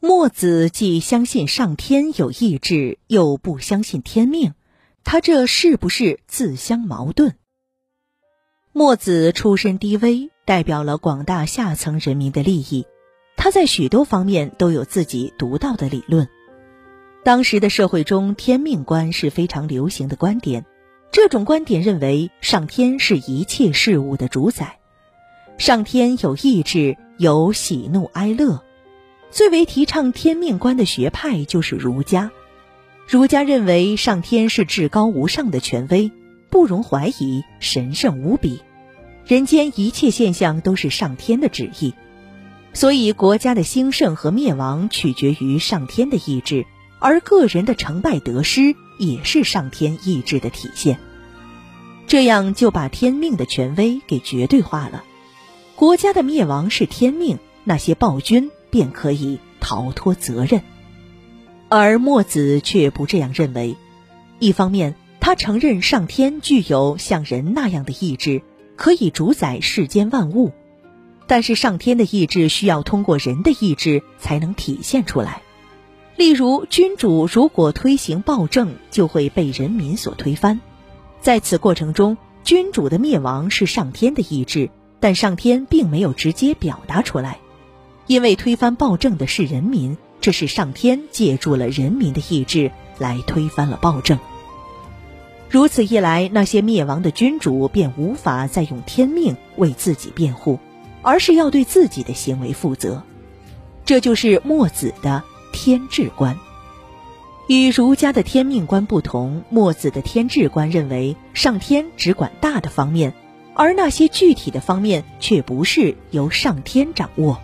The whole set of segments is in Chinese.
墨子既相信上天有意志，又不相信天命，他这是不是自相矛盾？墨子出身低微，代表了广大下层人民的利益，他在许多方面都有自己独到的理论。当时的社会中，天命观是非常流行的观点。这种观点认为，上天是一切事物的主宰，上天有意志，有喜怒哀乐。最为提倡天命观的学派就是儒家。儒家认为，上天是至高无上的权威，不容怀疑，神圣无比。人间一切现象都是上天的旨意，所以国家的兴盛和灭亡取决于上天的意志。而个人的成败得失也是上天意志的体现，这样就把天命的权威给绝对化了。国家的灭亡是天命，那些暴君便可以逃脱责任。而墨子却不这样认为。一方面，他承认上天具有像人那样的意志，可以主宰世间万物，但是上天的意志需要通过人的意志才能体现出来。例如，君主如果推行暴政，就会被人民所推翻。在此过程中，君主的灭亡是上天的意志，但上天并没有直接表达出来，因为推翻暴政的是人民，这是上天借助了人民的意志来推翻了暴政。如此一来，那些灭亡的君主便无法再用天命为自己辩护，而是要对自己的行为负责。这就是墨子的。天志观与儒家的天命观不同，墨子的天志观认为上天只管大的方面，而那些具体的方面却不是由上天掌握。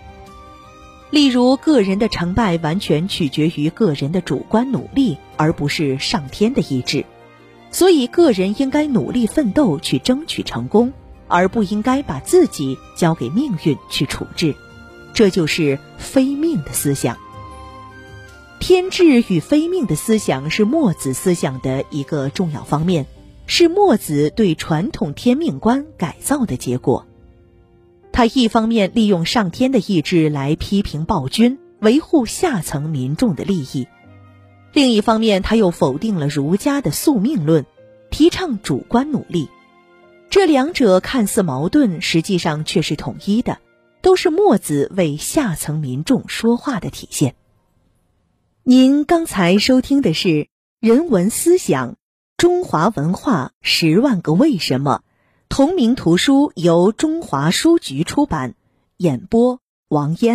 例如，个人的成败完全取决于个人的主观努力，而不是上天的意志。所以，个人应该努力奋斗去争取成功，而不应该把自己交给命运去处置。这就是非命的思想。天志与非命的思想是墨子思想的一个重要方面，是墨子对传统天命观改造的结果。他一方面利用上天的意志来批评暴君，维护下层民众的利益；另一方面，他又否定了儒家的宿命论，提倡主观努力。这两者看似矛盾，实际上却是统一的，都是墨子为下层民众说话的体现。您刚才收听的是《人文思想：中华文化十万个为什么》，同名图书由中华书局出版，演播王嫣。